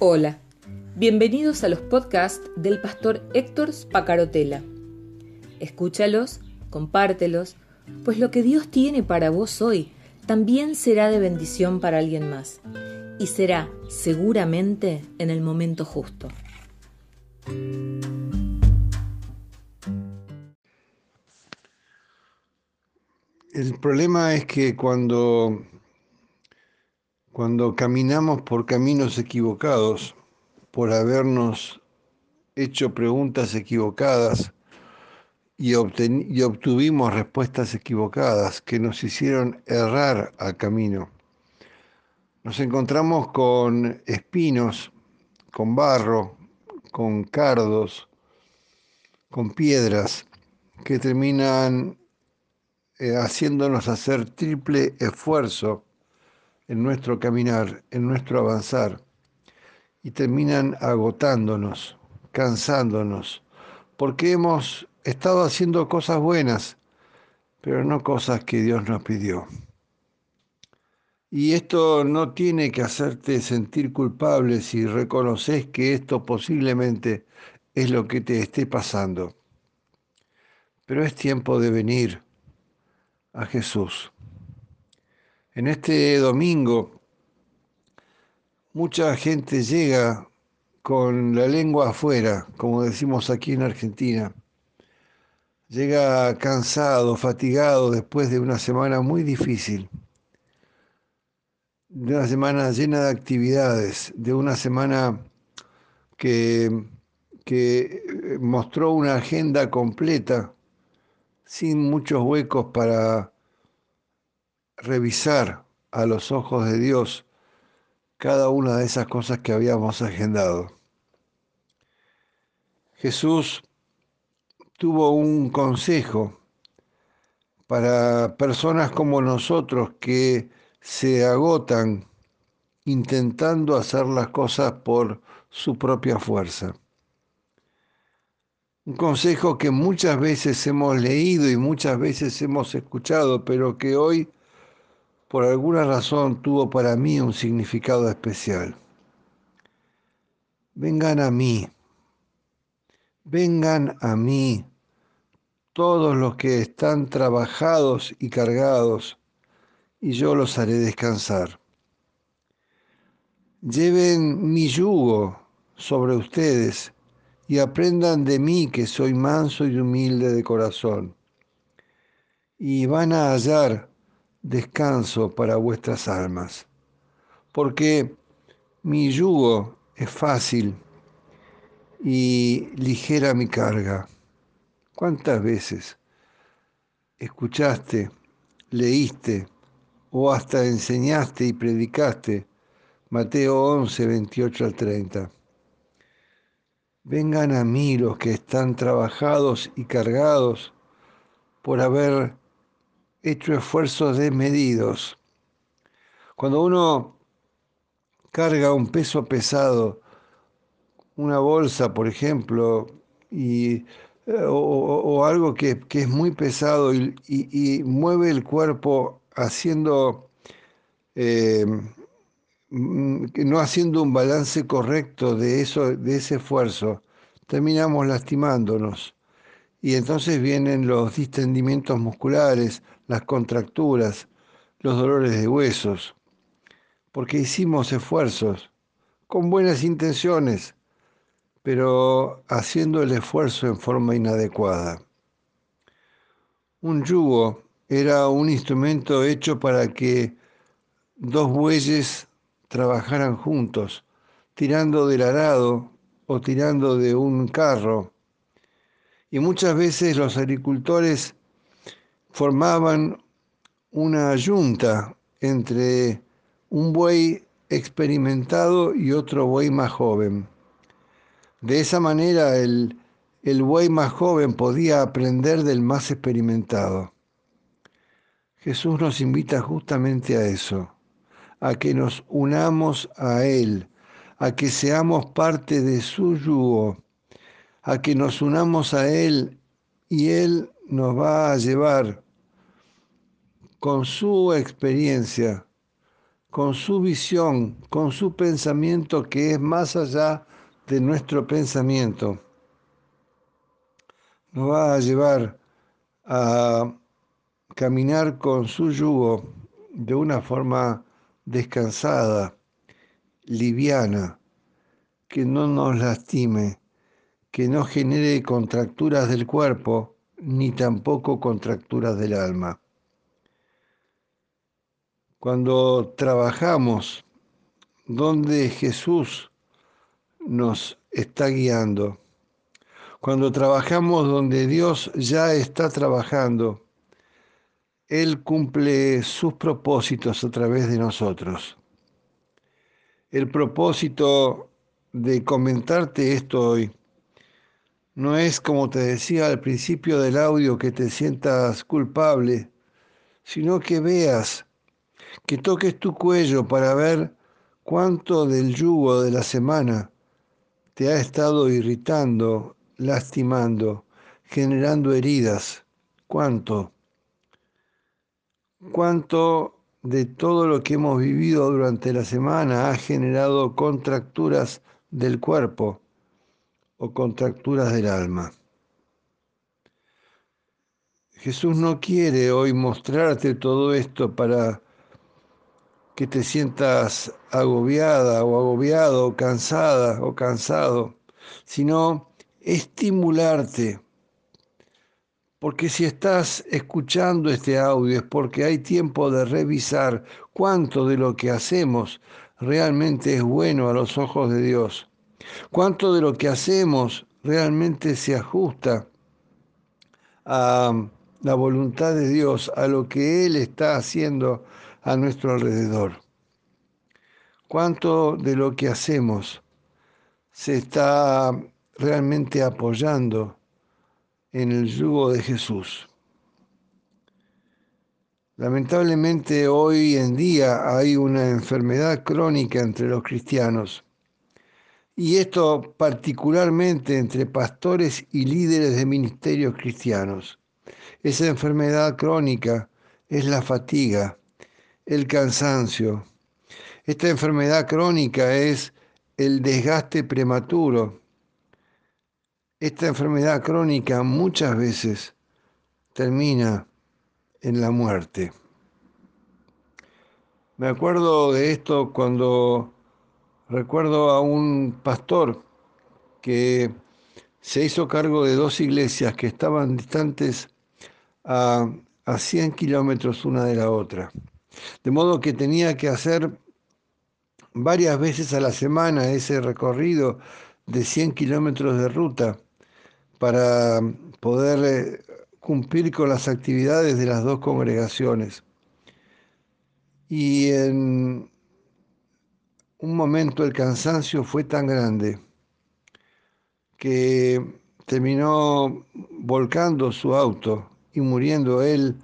Hola, bienvenidos a los podcasts del pastor Héctor Spacarotela. Escúchalos, compártelos, pues lo que Dios tiene para vos hoy también será de bendición para alguien más y será seguramente en el momento justo. El problema es que cuando, cuando caminamos por caminos equivocados, por habernos hecho preguntas equivocadas y, obtuvimos respuestas equivocadas que nos hicieron errar al camino, nos encontramos con espinos, con barro, con cardos, con piedras que terminan eh, haciéndonos hacer triple esfuerzo en nuestro caminar, en nuestro avanzar, y terminan agotándonos, cansándonos, porque hemos estado haciendo cosas buenas, pero no cosas que Dios nos pidió. Y esto no tiene que hacerte sentir culpable si reconoces que esto posiblemente es lo que te esté pasando. Pero es tiempo de venir a Jesús. En este domingo, mucha gente llega con la lengua afuera, como decimos aquí en Argentina. Llega cansado, fatigado después de una semana muy difícil, de una semana llena de actividades, de una semana que, que mostró una agenda completa sin muchos huecos para revisar a los ojos de Dios cada una de esas cosas que habíamos agendado. Jesús tuvo un consejo para personas como nosotros que se agotan intentando hacer las cosas por su propia fuerza. Un consejo que muchas veces hemos leído y muchas veces hemos escuchado, pero que hoy, por alguna razón, tuvo para mí un significado especial. Vengan a mí, vengan a mí todos los que están trabajados y cargados, y yo los haré descansar. Lleven mi yugo sobre ustedes y aprendan de mí que soy manso y humilde de corazón, y van a hallar descanso para vuestras almas, porque mi yugo es fácil y ligera mi carga. ¿Cuántas veces escuchaste, leíste o hasta enseñaste y predicaste Mateo 11, 28 al 30? Vengan a mí los que están trabajados y cargados por haber hecho esfuerzos desmedidos. Cuando uno carga un peso pesado, una bolsa, por ejemplo, y, eh, o, algo que, es muy pesado y, mueve el cuerpo haciendo eh, Mm, no haciendo un balance correcto de, eso, de ese esfuerzo, terminamos lastimándonos. Y entonces vienen los distendimientos musculares, las contracturas, los dolores de huesos, porque hicimos esfuerzos con buenas intenciones, pero haciendo el esfuerzo en forma inadecuada. Un yugo era un instrumento hecho para que dos bueyes trabajaran juntos, tirando del arado o tirando de un carro. Y muchas veces los agricultores formaban una yunta entre un buey experimentado y otro buey más joven. De esa manera el, el buey más joven podía aprender del más experimentado. Jesús nos invita justamente a eso a que nos unamos a Él, a que seamos parte de su yugo, a que nos unamos a Él y Él nos va a llevar con su experiencia, con su visión, con su pensamiento que es más allá de nuestro pensamiento. Nos va a llevar a caminar con su yugo de una forma descansada, liviana, que no nos lastime, que no genere contracturas del cuerpo ni tampoco contracturas del alma. Cuando trabajamos donde Jesús nos está guiando, cuando trabajamos donde Dios ya está trabajando, Él cumple sus propósitos a través de nosotros. El propósito de comentarte esto hoy no es, como te decía al principio del audio, que te sientas culpable, sino que veas que toques tu cuello para ver cuánto del yugo de la semana te ha estado irritando, lastimando, generando heridas. ¿Cuánto? ¿Cuánto de todo lo que hemos vivido durante la semana ha generado contracturas del cuerpo o contracturas del alma? Jesús no quiere hoy mostrarte todo esto para que te sientas agobiada o agobiado, cansada o cansado, sino estimularte. Porque si estás escuchando este audio es porque hay tiempo de revisar cuánto de lo que hacemos realmente es bueno a los ojos de Dios. Cuánto de lo que hacemos realmente se ajusta a la voluntad de Dios, a lo que Él está haciendo a nuestro alrededor. ¿Cuánto de lo que hacemos se está realmente apoyando en el yugo de Jesús? Lamentablemente hoy en día hay una enfermedad crónica entre los cristianos y esto particularmente entre pastores y líderes de ministerios cristianos. Esa enfermedad crónica es la fatiga, el cansancio. Esta enfermedad crónica es el desgaste prematuro. Esta enfermedad crónica muchas veces termina en la muerte. Me acuerdo de esto cuando recuerdo a un pastor que se hizo cargo de dos iglesias que estaban distantes a, a 100 kilómetros una de la otra. De modo que tenía que hacer varias veces a la semana ese recorrido de 100 kilómetros de ruta para poder eh, cumplir con las actividades de las dos congregaciones. Y en un momento el cansancio fue tan grande que terminó volcando su auto y muriendo él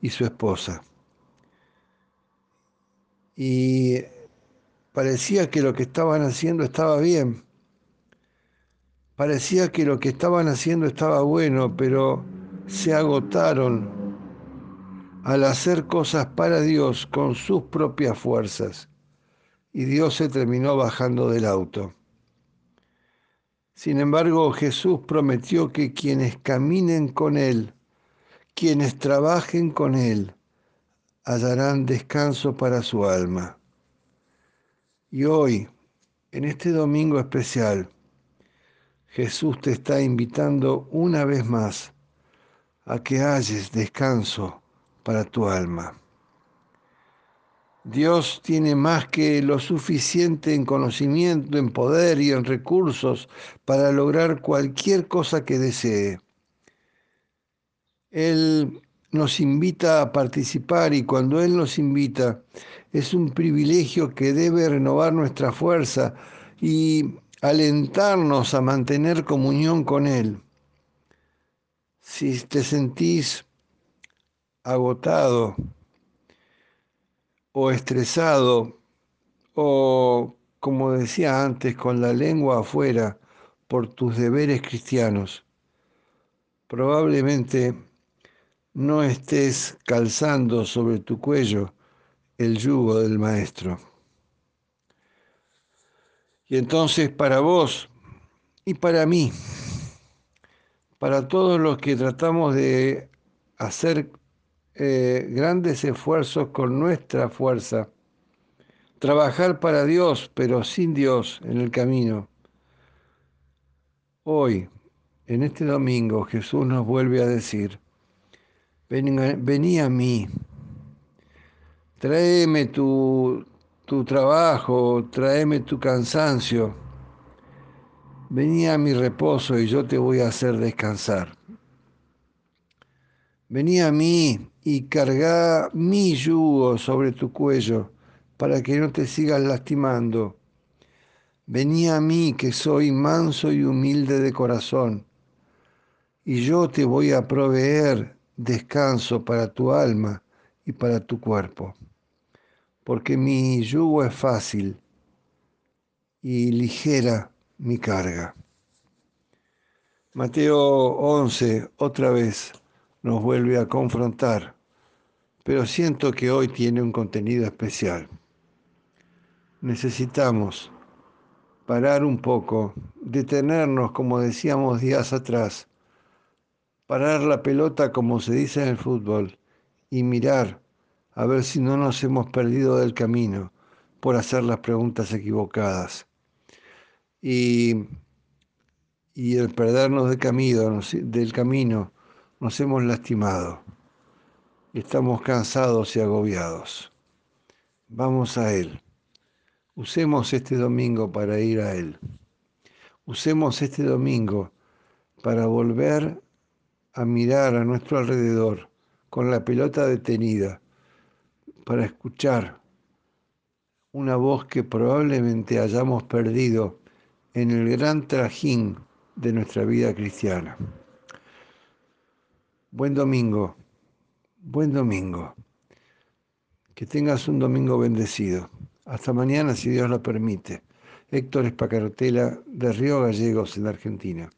y su esposa y parecía que lo que estaban haciendo estaba bien. Parecía que lo que estaban haciendo estaba bueno, pero se agotaron al hacer cosas para Dios con sus propias fuerzas. Y Dios se terminó bajando del auto. Sin embargo, Jesús prometió que quienes caminen con Él, quienes trabajen con Él, hallarán descanso para su alma. Y hoy, en este domingo especial, Jesús te está invitando una vez más a que halles descanso para tu alma. Dios tiene más que lo suficiente en conocimiento, en poder y en recursos para lograr cualquier cosa que desee. Él nos invita a participar y cuando Él nos invita es un privilegio que debe renovar nuestra fuerza y alentarnos a mantener comunión con Él. Si te sentís agotado o estresado o, como decía antes, con la lengua afuera por tus deberes cristianos, probablemente no estés calzando sobre tu cuello el yugo del Maestro. Y entonces para vos y para mí, para todos los que tratamos de hacer eh, grandes esfuerzos con nuestra fuerza, trabajar para Dios, pero sin Dios en el camino. Hoy, en este domingo, Jesús nos vuelve a decir, vení a mí, tráeme tu, tu trabajo, tráeme tu cansancio, vení a mi reposo y yo te voy a hacer descansar. Vení a mí y carga mi yugo sobre tu cuello para que no te sigas lastimando. Vení a mí que soy manso y humilde de corazón, y yo te voy a proveer descanso para tu alma y para tu cuerpo, porque mi yugo es fácil y ligera mi carga. Mateo 11, otra vez nos vuelve a confrontar, pero siento que hoy tiene un contenido especial. Necesitamos parar un poco, detenernos como decíamos días atrás, parar la pelota como se dice en el fútbol y mirar a ver si no nos hemos perdido del camino por hacer las preguntas equivocadas. Y, y el perdernos del camino, del camino nos hemos lastimado. Estamos cansados y agobiados. Vamos a Él. Usemos este domingo para ir a Él. Usemos este domingo para volver a mirar a nuestro alrededor con la pelota detenida, para escuchar una voz que probablemente hayamos perdido en el gran trajín de nuestra vida cristiana. Buen domingo, buen domingo. Que tengas un domingo bendecido. Hasta mañana, si Dios lo permite. Héctor Espacarotela, de Río Gallegos, en Argentina.